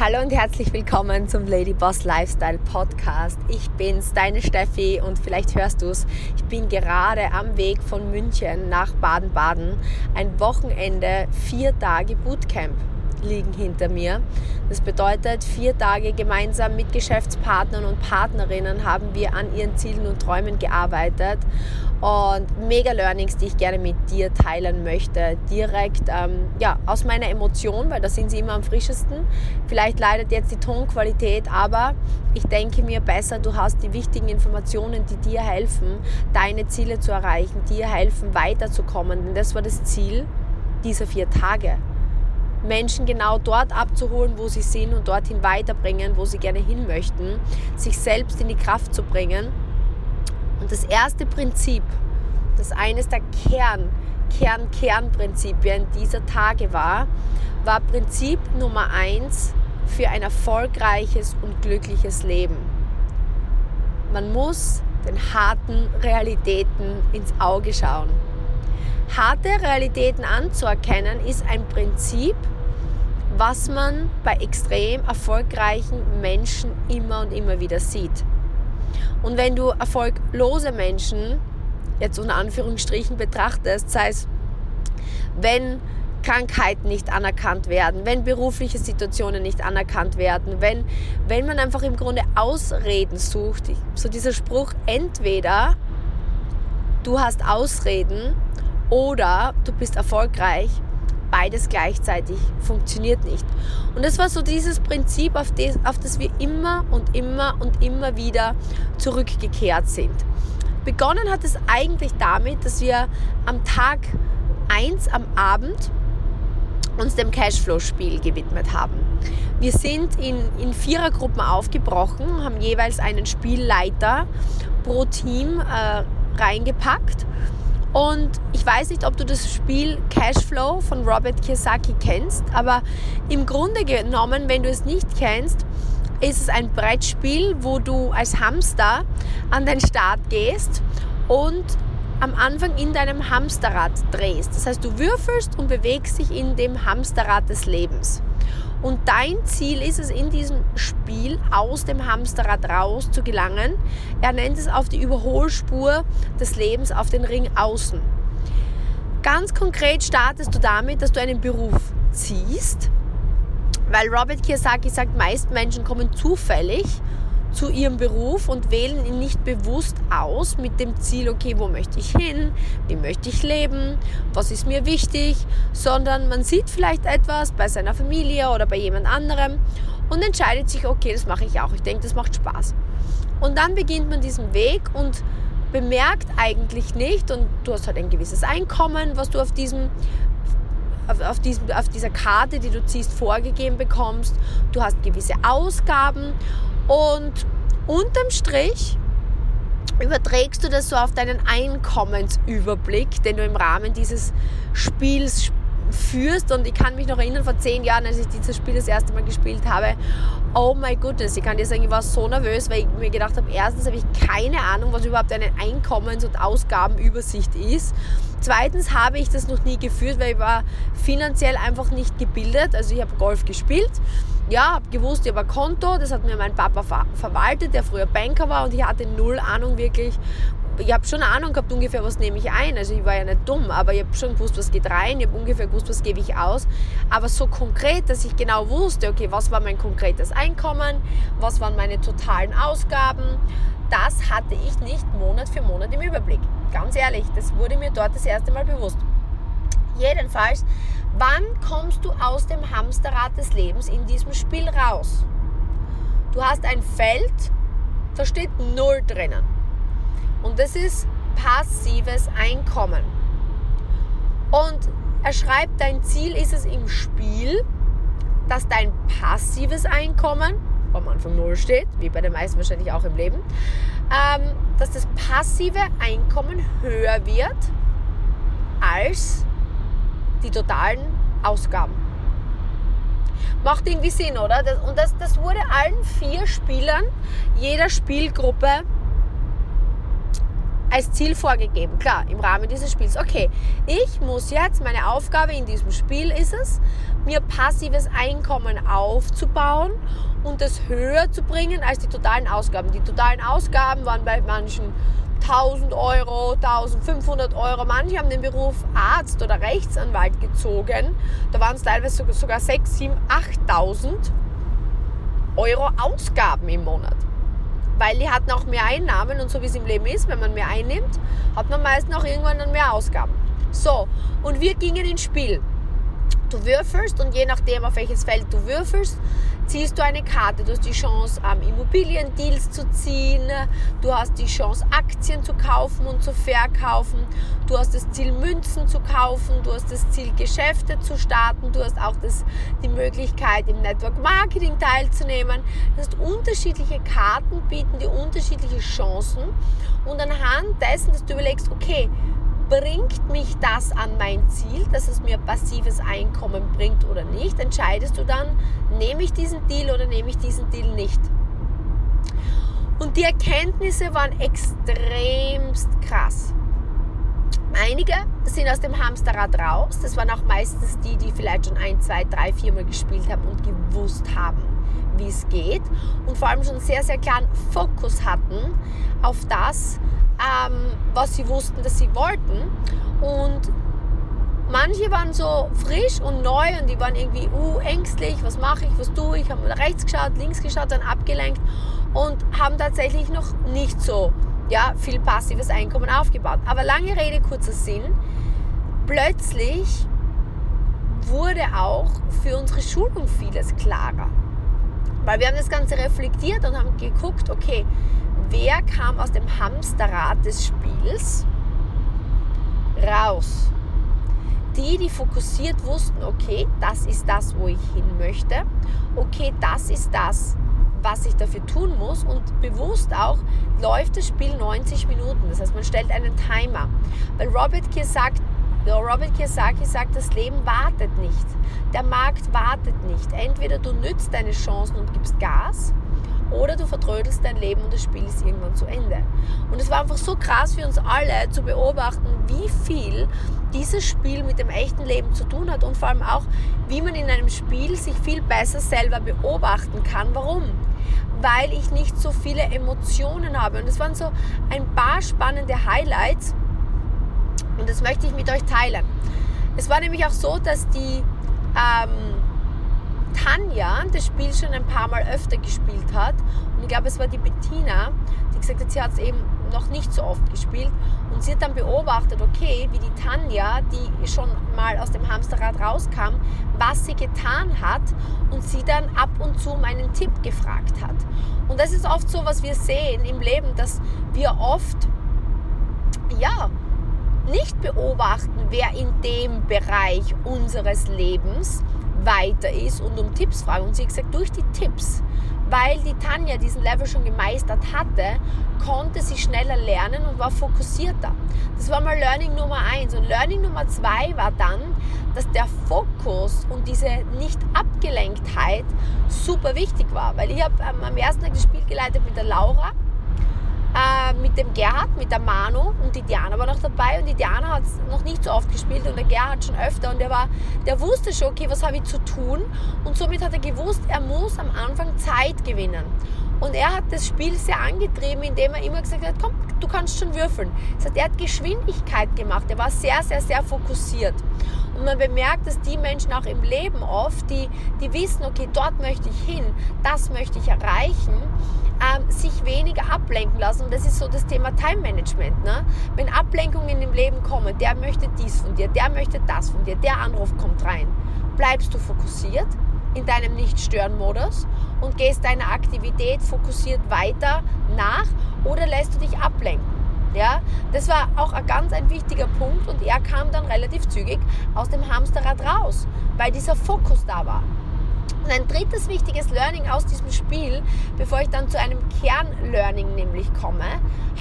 Hallo und herzlich willkommen zum Lady Boss Lifestyle Podcast. Ich bin's, deine Steffi und vielleicht hörst du's. Ich bin gerade am Weg von München nach Baden-Baden. Ein Wochenende, vier Tage Bootcamp liegen hinter mir. Das bedeutet, vier Tage gemeinsam mit Geschäftspartnern und Partnerinnen haben wir an ihren Zielen und Träumen gearbeitet und mega Learnings, die ich gerne mit dir teilen möchte, direkt ähm, ja, aus meiner Emotion, weil da sind sie immer am frischesten. Vielleicht leidet jetzt die Tonqualität, aber ich denke mir besser, du hast die wichtigen Informationen, die dir helfen, deine Ziele zu erreichen, dir helfen, weiterzukommen. Denn das war das Ziel dieser vier Tage. Menschen genau dort abzuholen, wo sie sind und dorthin weiterbringen, wo sie gerne hin möchten, sich selbst in die Kraft zu bringen. Und das erste Prinzip, das eines der Kern, Kern, Kernprinzipien dieser Tage war, war Prinzip Nummer eins für ein erfolgreiches und glückliches Leben. Man muss den harten Realitäten ins Auge schauen. Harte Realitäten anzuerkennen ist ein Prinzip, was man bei extrem erfolgreichen Menschen immer und immer wieder sieht. Und wenn du erfolglose Menschen jetzt unter Anführungsstrichen betrachtest, sei es, wenn Krankheiten nicht anerkannt werden, wenn berufliche Situationen nicht anerkannt werden, wenn, wenn man einfach im Grunde Ausreden sucht, so dieser Spruch, entweder du hast Ausreden oder du bist erfolgreich beides gleichzeitig funktioniert nicht. Und das war so dieses Prinzip, auf das, auf das wir immer und immer und immer wieder zurückgekehrt sind. Begonnen hat es eigentlich damit, dass wir am Tag 1 am Abend uns dem Cashflow-Spiel gewidmet haben. Wir sind in, in Vierergruppen aufgebrochen, haben jeweils einen Spielleiter pro Team äh, reingepackt und ich weiß nicht, ob du das Spiel Cashflow von Robert Kiyosaki kennst, aber im Grunde genommen, wenn du es nicht kennst, ist es ein Brettspiel, wo du als Hamster an den Start gehst und am Anfang in deinem Hamsterrad drehst. Das heißt, du würfelst und bewegst dich in dem Hamsterrad des Lebens. Und dein Ziel ist es in diesem Spiel aus dem Hamsterrad raus zu gelangen. Er nennt es auf die Überholspur des Lebens auf den Ring außen. Ganz konkret startest du damit, dass du einen Beruf ziehst, weil Robert Kiyosaki sagt, meist Menschen kommen zufällig zu ihrem Beruf und wählen ihn nicht bewusst aus mit dem Ziel, okay, wo möchte ich hin, wie möchte ich leben, was ist mir wichtig, sondern man sieht vielleicht etwas bei seiner Familie oder bei jemand anderem und entscheidet sich, okay, das mache ich auch. Ich denke, das macht Spaß. Und dann beginnt man diesen Weg und bemerkt eigentlich nicht, und du hast halt ein gewisses Einkommen, was du auf diesem auf, diesem, auf dieser Karte, die du ziehst, vorgegeben bekommst. Du hast gewisse Ausgaben und unterm Strich überträgst du das so auf deinen Einkommensüberblick, den du im Rahmen dieses Spiels führst. Und ich kann mich noch erinnern, vor zehn Jahren, als ich dieses Spiel das erste Mal gespielt habe, oh my goodness, ich kann dir sagen, ich war so nervös, weil ich mir gedacht habe, erstens habe ich keine Ahnung, was überhaupt eine Einkommens- und Ausgabenübersicht ist. Zweitens habe ich das noch nie geführt, weil ich war finanziell einfach nicht gebildet. Also ich habe Golf gespielt ja, habe gewusst, ich habe ein Konto, das hat mir mein Papa ver verwaltet, der früher Banker war und ich hatte null Ahnung wirklich. Ich habe schon eine Ahnung gehabt ungefähr, was nehme ich ein. Also ich war ja nicht dumm, aber ich habe schon gewusst, was geht rein. Ich habe ungefähr gewusst, was gebe ich aus. Aber so konkret, dass ich genau wusste, okay, was war mein konkretes Einkommen, was waren meine totalen Ausgaben, das hatte ich nicht Monat für Monat im Überblick. Ganz ehrlich, das wurde mir dort das erste Mal bewusst. Jedenfalls, wann kommst du aus dem Hamsterrad des Lebens in diesem Spiel raus? Du hast ein Feld, da steht Null drinnen. Und das ist passives Einkommen. Und er schreibt, dein Ziel ist es im Spiel, dass dein passives Einkommen, wo am Anfang Null steht, wie bei den meisten wahrscheinlich auch im Leben, ähm, dass das passive Einkommen höher wird als die totalen Ausgaben. Macht irgendwie Sinn, oder? und das, das wurde allen vier Spielern jeder Spielgruppe als Ziel vorgegeben. Klar, im Rahmen dieses Spiels. Okay, ich muss jetzt, meine Aufgabe in diesem Spiel ist es, mir passives Einkommen aufzubauen und es höher zu bringen als die totalen Ausgaben. Die totalen Ausgaben waren bei manchen 1000 Euro, 1500 Euro. Manche haben den Beruf Arzt oder Rechtsanwalt gezogen. Da waren es teilweise sogar 6, 7, 8000 Euro Ausgaben im Monat. Weil die hatten auch mehr Einnahmen und so wie es im Leben ist, wenn man mehr einnimmt, hat man meistens auch irgendwann dann mehr Ausgaben. So, und wir gingen ins Spiel. Du würfelst und je nachdem, auf welches Feld du würfelst, ziehst du eine Karte. Du hast die Chance, Immobiliendeals zu ziehen. Du hast die Chance, Aktien zu kaufen und zu verkaufen. Du hast das Ziel, Münzen zu kaufen. Du hast das Ziel, Geschäfte zu starten. Du hast auch das, die Möglichkeit, im Network Marketing teilzunehmen. Das heißt, unterschiedliche Karten bieten dir unterschiedliche Chancen. Und anhand dessen, dass du überlegst, okay, bringt mich das an mein Ziel, dass es mir passives Einkommen bringt oder nicht, entscheidest du dann, nehme ich diesen Deal oder nehme ich diesen Deal nicht. Und die Erkenntnisse waren extremst krass. Einige sind aus dem Hamsterrad raus. Das waren auch meistens die, die vielleicht schon ein, zwei, drei, viermal gespielt haben und gewusst haben, wie es geht. Und vor allem schon sehr, sehr klaren Fokus hatten auf das, ähm, was sie wussten, dass sie wollten. Und manche waren so frisch und neu und die waren irgendwie uh, ängstlich, was mache ich, was tue ich, haben rechts geschaut, links geschaut, dann abgelenkt und haben tatsächlich noch nicht so ja, viel passives Einkommen aufgebaut. Aber lange Rede, kurzer Sinn, plötzlich wurde auch für unsere Schulung vieles klarer. Weil wir haben das Ganze reflektiert und haben geguckt, okay, wer kam aus dem Hamsterrad des Spiels raus? Die, die fokussiert wussten, okay, das ist das, wo ich hin möchte. Okay, das ist das, was ich dafür tun muss und bewusst auch läuft das Spiel 90 Minuten. Das heißt, man stellt einen Timer. Weil Robert Kiyosaki, Robert sagt, das Leben wartet nicht. Der Markt wartet nicht. Entweder du nützt deine Chancen und gibst Gas oder du vertrödelst dein Leben und das Spiel ist irgendwann zu Ende. Und es war einfach so krass für uns alle zu beobachten, wie viel dieses Spiel mit dem echten Leben zu tun hat und vor allem auch, wie man in einem Spiel sich viel besser selber beobachten kann. Warum? Weil ich nicht so viele Emotionen habe. Und es waren so ein paar spannende Highlights und das möchte ich mit euch teilen. Es war nämlich auch so, dass die ähm, Tanja das Spiel schon ein paar Mal öfter gespielt hat. Und ich glaube, es war die Bettina, die gesagt hat, sie hat es eben noch nicht so oft gespielt. Und sie hat dann beobachtet, okay, wie die Tanja, die schon mal aus dem Hamsterrad rauskam, was sie getan hat und sie dann ab und zu um einen Tipp gefragt hat. Und das ist oft so, was wir sehen im Leben, dass wir oft, ja, nicht beobachten, wer in dem Bereich unseres Lebens weiter ist und um Tipps fragen. Und sie hat gesagt, durch die Tipps, weil die Tanja diesen Level schon gemeistert hatte, konnte sie schneller lernen und war fokussierter. Das war mal Learning Nummer eins. Und Learning Nummer zwei war dann, dass der Fokus und diese Nicht-Abgelenktheit super wichtig war. Weil ich habe ähm, am ersten Tag das Spiel geleitet mit der Laura äh, mit dem Gerhard, mit der Manu und die Diana war noch dabei und die Diana hat noch nicht so oft gespielt und der Gerhard schon öfter und der war, der wusste schon, okay, was habe ich zu tun und somit hat er gewusst, er muss am Anfang Zeit gewinnen. Und er hat das Spiel sehr angetrieben, indem er immer gesagt hat, komm, du kannst schon würfeln. Das heißt, er hat Geschwindigkeit gemacht, er war sehr, sehr, sehr fokussiert. Und man bemerkt, dass die Menschen auch im Leben oft, die, die wissen, okay, dort möchte ich hin, das möchte ich erreichen, ähm, sich weniger ablenken lassen. Und das ist so das Thema Time Management. Ne? Wenn Ablenkungen im Leben kommen, der möchte dies von dir, der möchte das von dir, der Anruf kommt rein, bleibst du fokussiert in deinem Nicht-Stören-Modus und gehst deiner Aktivität fokussiert weiter nach oder lässt du dich ablenken. Ja, das war auch ein ganz ein wichtiger Punkt und er kam dann relativ zügig aus dem Hamsterrad raus, weil dieser Fokus da war. Und ein drittes wichtiges Learning aus diesem Spiel, bevor ich dann zu einem Kernlearning nämlich komme,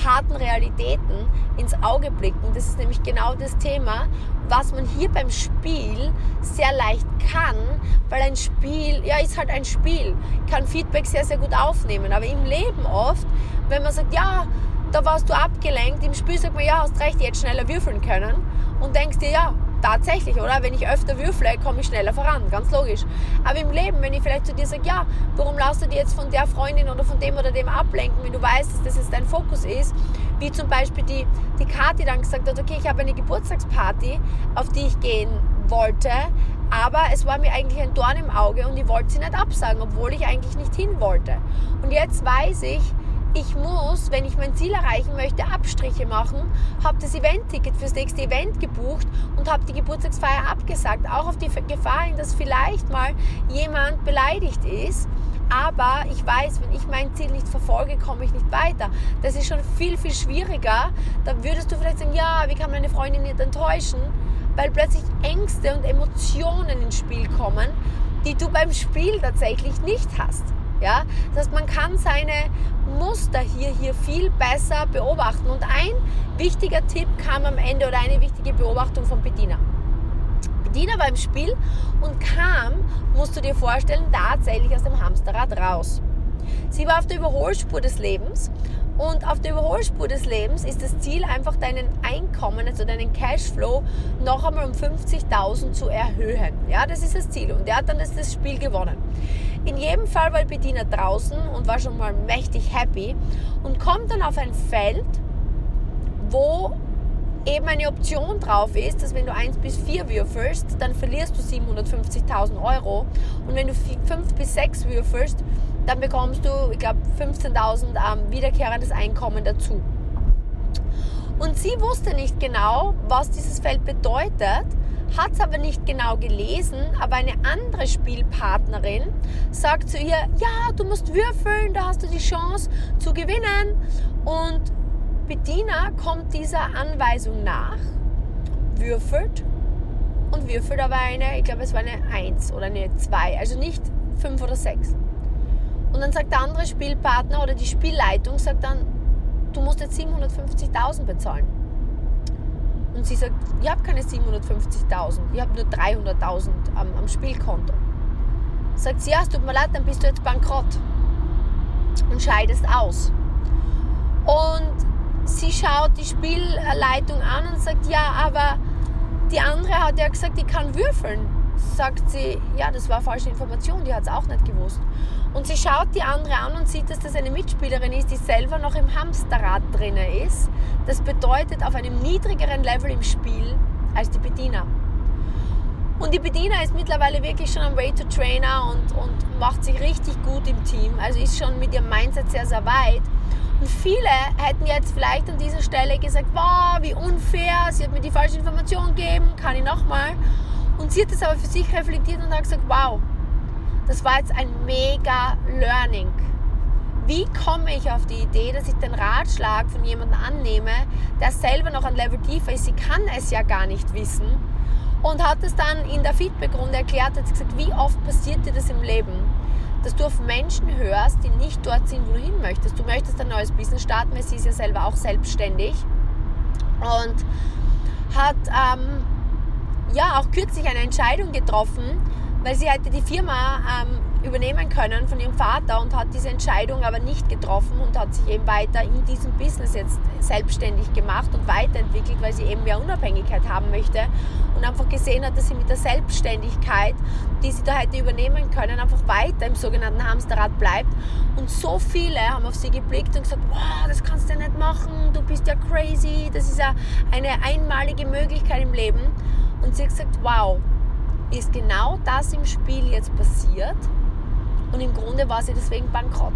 harten Realitäten ins Auge blicken. Das ist nämlich genau das Thema, was man hier beim Spiel sehr leicht kann, weil ein Spiel, ja, ist halt ein Spiel, kann Feedback sehr, sehr gut aufnehmen. Aber im Leben oft, wenn man sagt, ja, da warst du abgelenkt. Im Spiel sagt man, ja, hast recht, jetzt schneller würfeln können. Und denkst dir, ja, tatsächlich, oder? Wenn ich öfter würfle, komme ich schneller voran, ganz logisch. Aber im Leben, wenn ich vielleicht zu dir sage, ja, warum lass du dir jetzt von der Freundin oder von dem oder dem ablenken, wenn du weißt, dass das jetzt dein Fokus ist, wie zum Beispiel die, die Kathi dann gesagt hat, okay, ich habe eine Geburtstagsparty, auf die ich gehen wollte, aber es war mir eigentlich ein Dorn im Auge und ich wollte sie nicht absagen, obwohl ich eigentlich nicht hin wollte. Und jetzt weiß ich, ich muss, wenn ich mein Ziel erreichen möchte, Abstriche machen, habe das Event-Ticket fürs nächste Event gebucht und habe die Geburtstagsfeier abgesagt. Auch auf die Gefahr hin, dass vielleicht mal jemand beleidigt ist. Aber ich weiß, wenn ich mein Ziel nicht verfolge, komme ich nicht weiter. Das ist schon viel, viel schwieriger. Da würdest du vielleicht sagen, ja, wie kann meine Freundin nicht enttäuschen? Weil plötzlich Ängste und Emotionen ins Spiel kommen, die du beim Spiel tatsächlich nicht hast. Ja? Das heißt, man kann seine Muster hier, hier viel besser beobachten. Und ein wichtiger Tipp kam am Ende oder eine wichtige Beobachtung von Bediener. Bediener war im Spiel und kam, musst du dir vorstellen, tatsächlich aus dem Hamsterrad raus. Sie war auf der Überholspur des Lebens und auf der Überholspur des Lebens ist das Ziel einfach deinen Einkommen, also deinen Cashflow noch einmal um 50.000 zu erhöhen. Ja, das ist das Ziel und er hat dann das Spiel gewonnen. In jedem Fall war Bediener draußen und war schon mal mächtig happy und kommt dann auf ein Feld, wo eben eine Option drauf ist, dass wenn du 1 bis 4 würfelst, dann verlierst du 750.000 Euro und wenn du 5 bis 6 würfelst, dann bekommst du, ich glaube, 15.000 ähm, wiederkehrendes Einkommen dazu. Und sie wusste nicht genau, was dieses Feld bedeutet, hat es aber nicht genau gelesen, aber eine andere Spielpartnerin sagt zu ihr, ja, du musst würfeln, da hast du die Chance zu gewinnen. Und Bediener kommt dieser Anweisung nach, würfelt und würfelt aber eine, ich glaube es war eine 1 oder eine 2, also nicht 5 oder 6. Und dann sagt der andere Spielpartner oder die Spielleitung sagt dann, du musst jetzt 750.000 bezahlen. Und sie sagt, ich habe keine 750.000, ich habe nur 300.000 am, am Spielkonto. Sagt sie, ja, es tut mir leid, dann bist du jetzt bankrott und scheidest aus. Und sie schaut die Spielleitung an und sagt, ja, aber die andere hat ja gesagt, ich kann würfeln. Sagt sie, ja, das war falsche Information, die hat es auch nicht gewusst. Und sie schaut die andere an und sieht, dass das eine Mitspielerin ist, die selber noch im Hamsterrad drin ist. Das bedeutet auf einem niedrigeren Level im Spiel als die Bediener. Und die Bediener ist mittlerweile wirklich schon am Way to Trainer und, und macht sich richtig gut im Team. Also ist schon mit ihrem Mindset sehr, sehr weit. Und viele hätten jetzt vielleicht an dieser Stelle gesagt, wow, wie unfair, sie hat mir die falsche Information gegeben, kann ich nochmal. Und sie hat es aber für sich reflektiert und hat gesagt, wow, das war jetzt ein mega Learning. Wie komme ich auf die Idee, dass ich den Ratschlag von jemandem annehme, der selber noch ein Level tiefer ist? Sie kann es ja gar nicht wissen. Und hat es dann in der Feedbackrunde erklärt, hat gesagt, wie oft passiert dir das im Leben? Dass du auf Menschen hörst, die nicht dort sind, wo du hin möchtest. Du möchtest ein neues Business starten, weil sie ist ja selber auch selbstständig. Und hat ähm, ja auch kürzlich eine Entscheidung getroffen, weil sie hätte die Firma ähm, übernehmen können von ihrem Vater und hat diese Entscheidung aber nicht getroffen und hat sich eben weiter in diesem Business jetzt selbstständig gemacht und weiterentwickelt, weil sie eben mehr Unabhängigkeit haben möchte und einfach gesehen hat, dass sie mit der Selbstständigkeit, die sie da hätte übernehmen können, einfach weiter im sogenannten Hamsterrad bleibt. Und so viele haben auf sie geblickt und gesagt, wow, das kannst du ja nicht machen, du bist ja crazy, das ist ja eine einmalige Möglichkeit im Leben. Und sie hat gesagt, wow, ist genau das im Spiel jetzt passiert und im Grunde war sie deswegen bankrott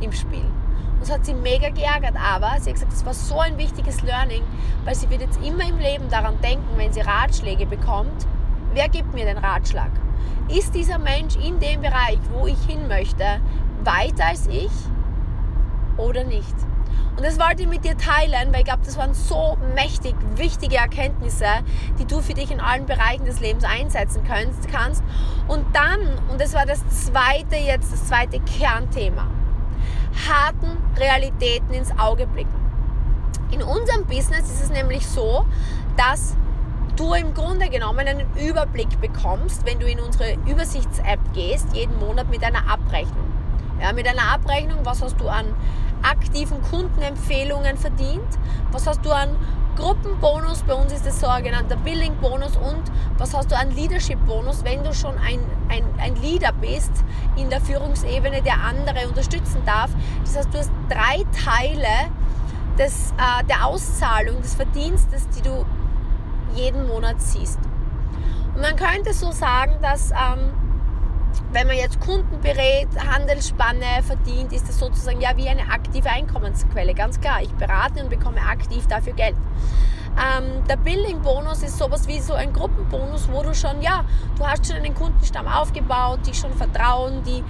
im Spiel. Und das hat sie mega geärgert, aber sie hat gesagt, das war so ein wichtiges Learning, weil sie wird jetzt immer im Leben daran denken, wenn sie Ratschläge bekommt, wer gibt mir den Ratschlag? Ist dieser Mensch in dem Bereich, wo ich hin möchte, weiter als ich oder nicht? Und das wollte ich mit dir teilen, weil ich glaube, das waren so mächtig wichtige Erkenntnisse, die du für dich in allen Bereichen des Lebens einsetzen kannst. Und dann, und das war das zweite jetzt, das zweite Kernthema, harten Realitäten ins Auge blicken. In unserem Business ist es nämlich so, dass du im Grunde genommen einen Überblick bekommst, wenn du in unsere Übersichts-App gehst, jeden Monat mit einer Abrechnung. Ja, mit einer Abrechnung, was hast du an aktiven Kundenempfehlungen verdient? Was hast du an Gruppenbonus? Bei uns ist das sogenannte Billing-Bonus. Und was hast du an Leadership-Bonus, wenn du schon ein, ein, ein Leader bist in der Führungsebene, der andere unterstützen darf? Das heißt, du hast drei Teile des, äh, der Auszahlung, des Verdienstes, die du jeden Monat siehst. Und man könnte so sagen, dass ähm, wenn man jetzt Kunden berät, Handelsspanne verdient, ist das sozusagen ja wie eine aktive Einkommensquelle. Ganz klar, ich berate und bekomme aktiv dafür Geld. Ähm, der Billing-Bonus ist sowas wie so ein Gruppenbonus, wo du schon, ja, du hast schon einen Kundenstamm aufgebaut, die schon vertrauen, die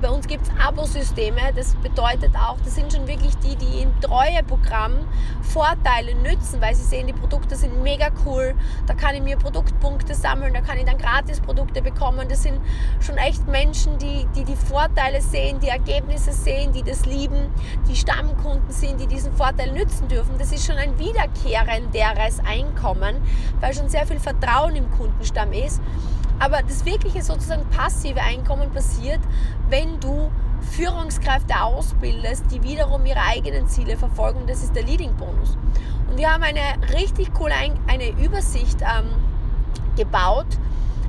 bei uns gibt es Abosysteme. Das bedeutet auch, das sind schon wirklich die, die im Treueprogramm Vorteile nützen, weil sie sehen, die Produkte sind mega cool. Da kann ich mir Produktpunkte sammeln, da kann ich dann Gratisprodukte bekommen. Das sind schon echt Menschen, die, die die Vorteile sehen, die Ergebnisse sehen, die das lieben, die Stammkunden sind, die diesen Vorteil nützen dürfen. Das ist schon ein wiederkehrenderes Einkommen, weil schon sehr viel Vertrauen im Kundenstamm ist. Aber das wirkliche sozusagen passive Einkommen passiert, wenn du Führungskräfte ausbildest, die wiederum ihre eigenen Ziele verfolgen. Das ist der Leading Bonus. Und wir haben eine richtig coole eine Übersicht ähm, gebaut,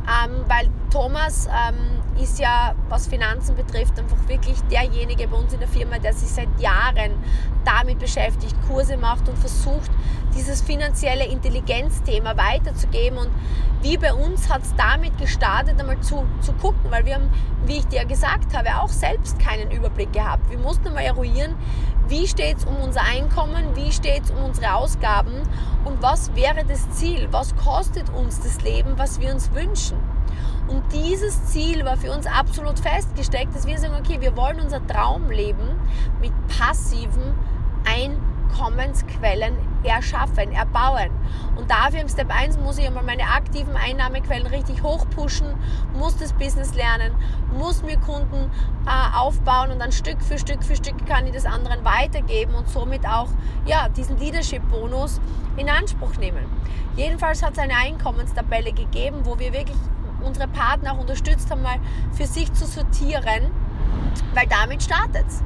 ähm, weil Thomas ähm, ist ja, was Finanzen betrifft, einfach wirklich derjenige bei uns in der Firma, der sich seit Jahren damit beschäftigt, Kurse macht und versucht, dieses finanzielle Intelligenzthema weiterzugeben. Und wie bei uns hat es damit gestartet, einmal zu, zu gucken, weil wir haben, wie ich dir gesagt habe, auch selbst keinen Überblick gehabt. Wir mussten einmal eruieren, wie steht es um unser Einkommen, wie steht es um unsere Ausgaben und was wäre das Ziel, was kostet uns das Leben, was wir uns wünschen. Und dieses Ziel war für uns absolut festgesteckt, dass wir sagen, okay, wir wollen unser Traumleben mit passiven Einkommensquellen erschaffen, erbauen. Und dafür im Step 1 muss ich einmal meine aktiven Einnahmequellen richtig hochpushen, muss das Business lernen, muss mir Kunden äh, aufbauen und dann Stück für Stück für Stück kann ich das anderen weitergeben und somit auch ja, diesen Leadership-Bonus in Anspruch nehmen. Jedenfalls hat es eine Einkommenstabelle gegeben, wo wir wirklich unsere Partner auch unterstützt haben, mal für sich zu sortieren, weil damit startet es.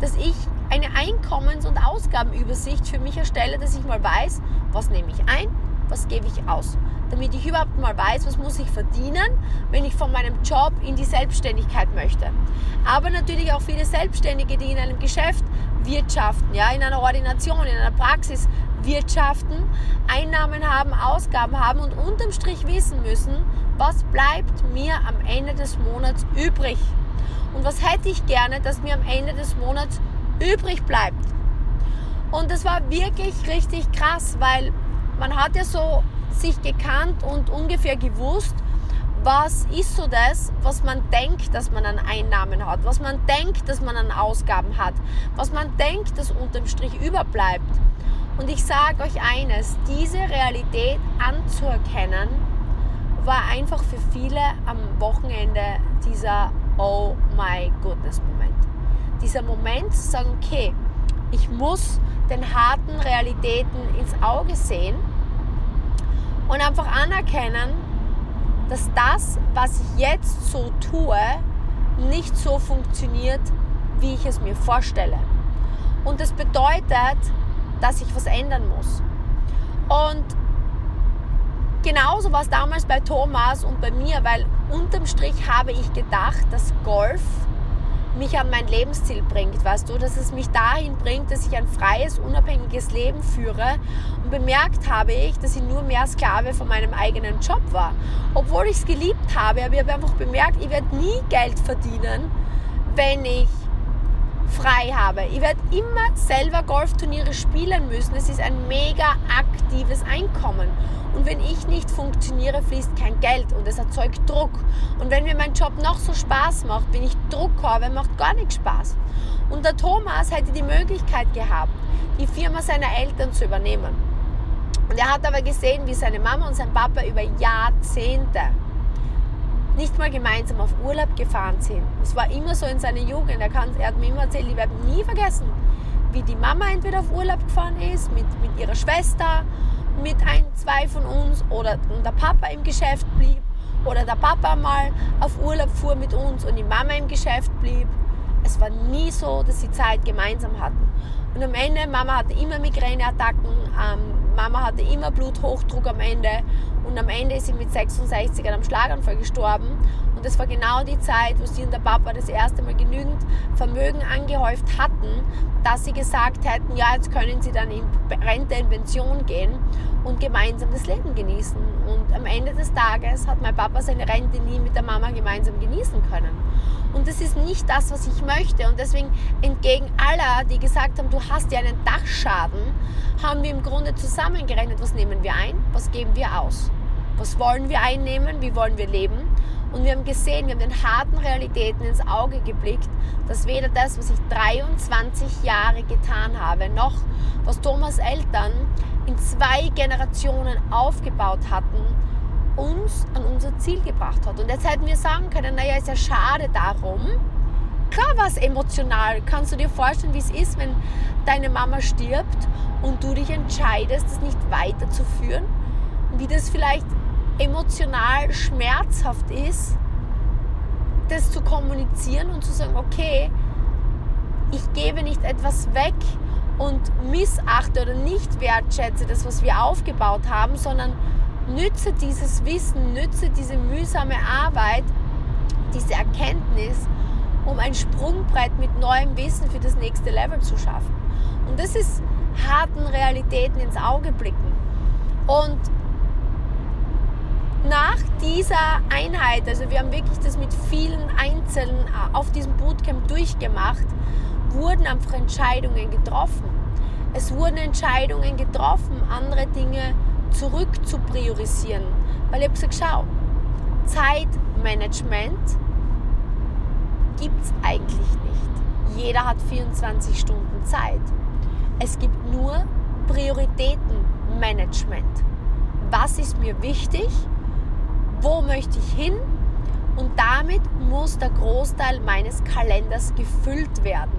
Dass ich eine Einkommens- und Ausgabenübersicht für mich erstelle, dass ich mal weiß, was nehme ich ein, was gebe ich aus. Damit ich überhaupt mal weiß, was muss ich verdienen, wenn ich von meinem Job in die Selbstständigkeit möchte. Aber natürlich auch viele Selbstständige, die in einem Geschäft wirtschaften, ja, in einer Ordination, in einer Praxis wirtschaften, Einnahmen haben, Ausgaben haben und unterm Strich wissen müssen, was bleibt mir am Ende des Monats übrig? Und was hätte ich gerne, dass mir am Ende des Monats übrig bleibt? Und das war wirklich richtig krass, weil man hat ja so sich gekannt und ungefähr gewusst, was ist so das, was man denkt, dass man an Einnahmen hat, was man denkt, dass man an Ausgaben hat, was man denkt, dass unterm Strich überbleibt. Und ich sage euch eines, diese Realität anzuerkennen, war einfach für viele am Wochenende dieser Oh my goodness Moment. Dieser Moment zu sagen, okay, ich muss den harten Realitäten ins Auge sehen und einfach anerkennen, dass das, was ich jetzt so tue, nicht so funktioniert, wie ich es mir vorstelle. Und das bedeutet, dass ich was ändern muss. Und genauso war es damals bei Thomas und bei mir, weil unterm Strich habe ich gedacht, dass Golf mich an mein Lebensziel bringt, weißt du, dass es mich dahin bringt, dass ich ein freies, unabhängiges Leben führe. Und bemerkt habe ich, dass ich nur mehr Sklave von meinem eigenen Job war. Obwohl ich es geliebt habe, aber ich habe einfach bemerkt, ich werde nie Geld verdienen, wenn ich frei habe. Ich werde immer selber Golfturniere spielen müssen. Es ist ein mega aktives Einkommen. Und wenn ich nicht funktioniere, fließt kein Geld und es erzeugt Druck. Und wenn mir mein Job noch so Spaß macht, wenn ich Druck habe, macht gar nichts Spaß. Und der Thomas hätte die Möglichkeit gehabt, die Firma seiner Eltern zu übernehmen. Und er hat aber gesehen, wie seine Mama und sein Papa über Jahrzehnte nicht mal gemeinsam auf Urlaub gefahren sind. Es war immer so in seiner Jugend. Er, kann, er hat mir immer erzählt, ich werde nie vergessen, wie die Mama entweder auf Urlaub gefahren ist mit, mit ihrer Schwester, mit ein, zwei von uns oder der Papa im Geschäft blieb oder der Papa mal auf Urlaub fuhr mit uns und die Mama im Geschäft blieb. es war nie so, dass sie Zeit gemeinsam hatten. Und am Ende, Mama hatte immer Migräneattacken, ähm, Mama hatte immer Bluthochdruck am Ende und am Ende ist sie mit 66 an einem Schlaganfall gestorben. Und das war genau die Zeit, wo sie und der Papa das erste Mal genügend Vermögen angehäuft hatten, dass sie gesagt hätten, ja, jetzt können sie dann in Rente, in Pension gehen und gemeinsam das Leben genießen. Und am Ende des Tages hat mein Papa seine Rente nie mit der Mama gemeinsam genießen können. Und das ist nicht das, was ich möchte. Und deswegen entgegen aller, die gesagt haben, du hast ja einen Dachschaden, haben wir im Grunde zusammengerechnet, was nehmen wir ein, was geben wir aus. Was wollen wir einnehmen, wie wollen wir leben. Und wir haben gesehen, wir haben den harten Realitäten ins Auge geblickt, dass weder das, was ich 23 Jahre getan habe, noch was Thomas Eltern in zwei Generationen aufgebaut hatten, uns an unser Ziel gebracht hat. Und jetzt hätten wir sagen können, naja, ist ja schade darum. Klar war es emotional. Kannst du dir vorstellen, wie es ist, wenn deine Mama stirbt und du dich entscheidest, es nicht weiterzuführen? Wie das vielleicht emotional schmerzhaft ist, das zu kommunizieren und zu sagen, okay, ich gebe nicht etwas weg und missachte oder nicht wertschätze das, was wir aufgebaut haben, sondern nütze dieses Wissen, nütze diese mühsame Arbeit, diese Erkenntnis, um ein Sprungbrett mit neuem Wissen für das nächste Level zu schaffen. Und das ist harten Realitäten ins Auge blicken. Und nach dieser Einheit, also wir haben wirklich das mit vielen Einzelnen auf diesem Bootcamp durchgemacht, wurden einfach Entscheidungen getroffen. Es wurden Entscheidungen getroffen, andere Dinge zu zurück zu priorisieren. Weil ich habe gesagt, schau, Zeitmanagement gibt es eigentlich nicht. Jeder hat 24 Stunden Zeit. Es gibt nur Prioritätenmanagement. Was ist mir wichtig? Wo möchte ich hin? Und damit muss der Großteil meines Kalenders gefüllt werden.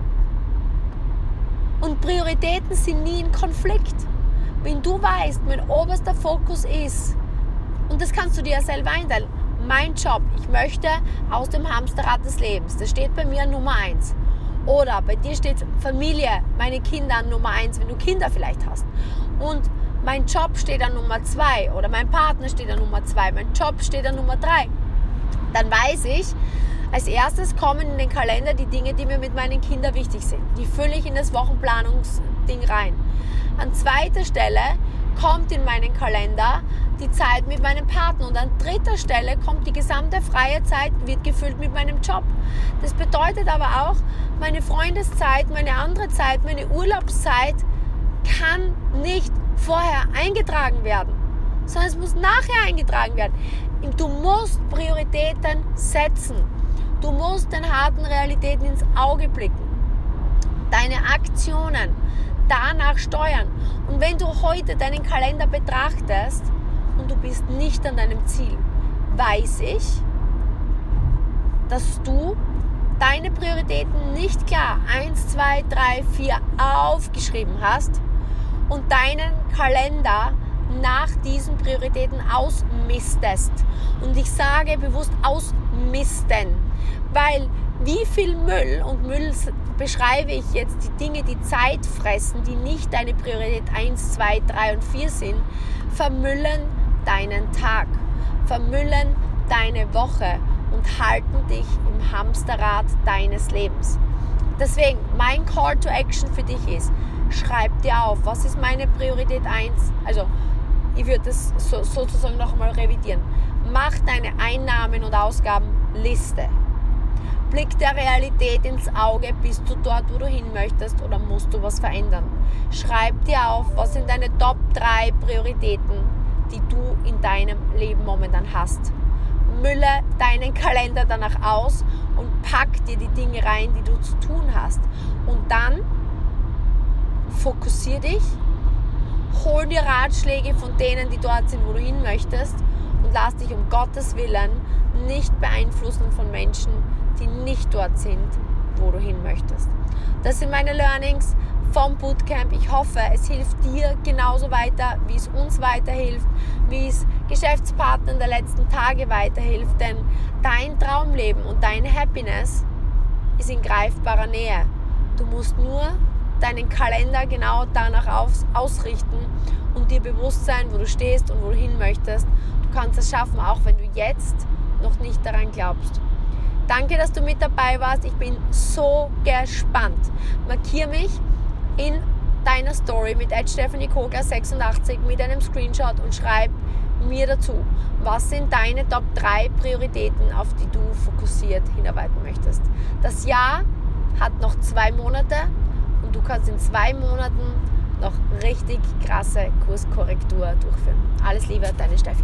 Und Prioritäten sind nie in Konflikt. Wenn du weißt, mein oberster Fokus ist, und das kannst du dir ja selber einteilen, mein Job, ich möchte aus dem Hamsterrad des Lebens, das steht bei mir Nummer eins. Oder bei dir steht Familie, meine Kinder Nummer eins, wenn du Kinder vielleicht hast. Und mein Job steht an Nummer zwei oder mein Partner steht an Nummer zwei, mein Job steht an Nummer drei. Dann weiß ich, als erstes kommen in den Kalender die Dinge, die mir mit meinen Kindern wichtig sind. Die fülle ich in das Wochenplanungsding rein. An zweiter Stelle kommt in meinen Kalender die Zeit mit meinem Partner und an dritter Stelle kommt die gesamte freie Zeit, wird gefüllt mit meinem Job. Das bedeutet aber auch, meine Freundeszeit, meine andere Zeit, meine Urlaubszeit kann nicht vorher eingetragen werden, sondern es muss nachher eingetragen werden. Du musst Prioritäten setzen. Du musst den harten Realitäten ins Auge blicken. Deine Aktionen, danach steuern. Und wenn du heute deinen Kalender betrachtest und du bist nicht an deinem Ziel, weiß ich, dass du deine Prioritäten nicht klar 1, 2, 3, 4 aufgeschrieben hast und deinen Kalender nach diesen Prioritäten ausmistest. Und ich sage bewusst ausmisten, weil wie viel Müll, und Müll beschreibe ich jetzt die Dinge, die Zeit fressen, die nicht deine Priorität 1, 2, 3 und 4 sind, vermüllen deinen Tag, vermüllen deine Woche und halten dich im Hamsterrad deines Lebens. Deswegen, mein Call to Action für dich ist, schreib dir auf, was ist meine Priorität 1? Also, ich würde das so, sozusagen nochmal revidieren. Mach deine Einnahmen- und Ausgabenliste. Blick der Realität ins Auge, bist du dort, wo du hin möchtest oder musst du was verändern? Schreib dir auf, was sind deine Top 3 Prioritäten, die du in deinem Leben momentan hast. Mülle deinen Kalender danach aus und pack dir die Dinge rein, die du zu tun hast. Und dann fokussier dich, hol dir Ratschläge von denen, die dort sind, wo du hin möchtest und lass dich um Gottes Willen nicht beeinflussen von Menschen, die nicht dort sind, wo du hin möchtest. Das sind meine Learnings vom Bootcamp. Ich hoffe, es hilft dir genauso weiter, wie es uns weiterhilft, wie es Geschäftspartnern der letzten Tage weiterhilft. Denn dein Traumleben und deine Happiness ist in greifbarer Nähe. Du musst nur deinen Kalender genau danach aus, ausrichten und dir bewusst sein, wo du stehst und wo du hin möchtest. Du kannst es schaffen, auch wenn du jetzt noch nicht daran glaubst. Danke, dass du mit dabei warst. Ich bin so gespannt. Markiere mich in deiner Story mit Stephanie Kogler 86 mit einem Screenshot und schreib mir dazu, was sind deine Top 3 Prioritäten, auf die du fokussiert hinarbeiten möchtest. Das Jahr hat noch zwei Monate du kannst in zwei Monaten noch richtig krasse Kurskorrektur durchführen. Alles Liebe, deine Steffi.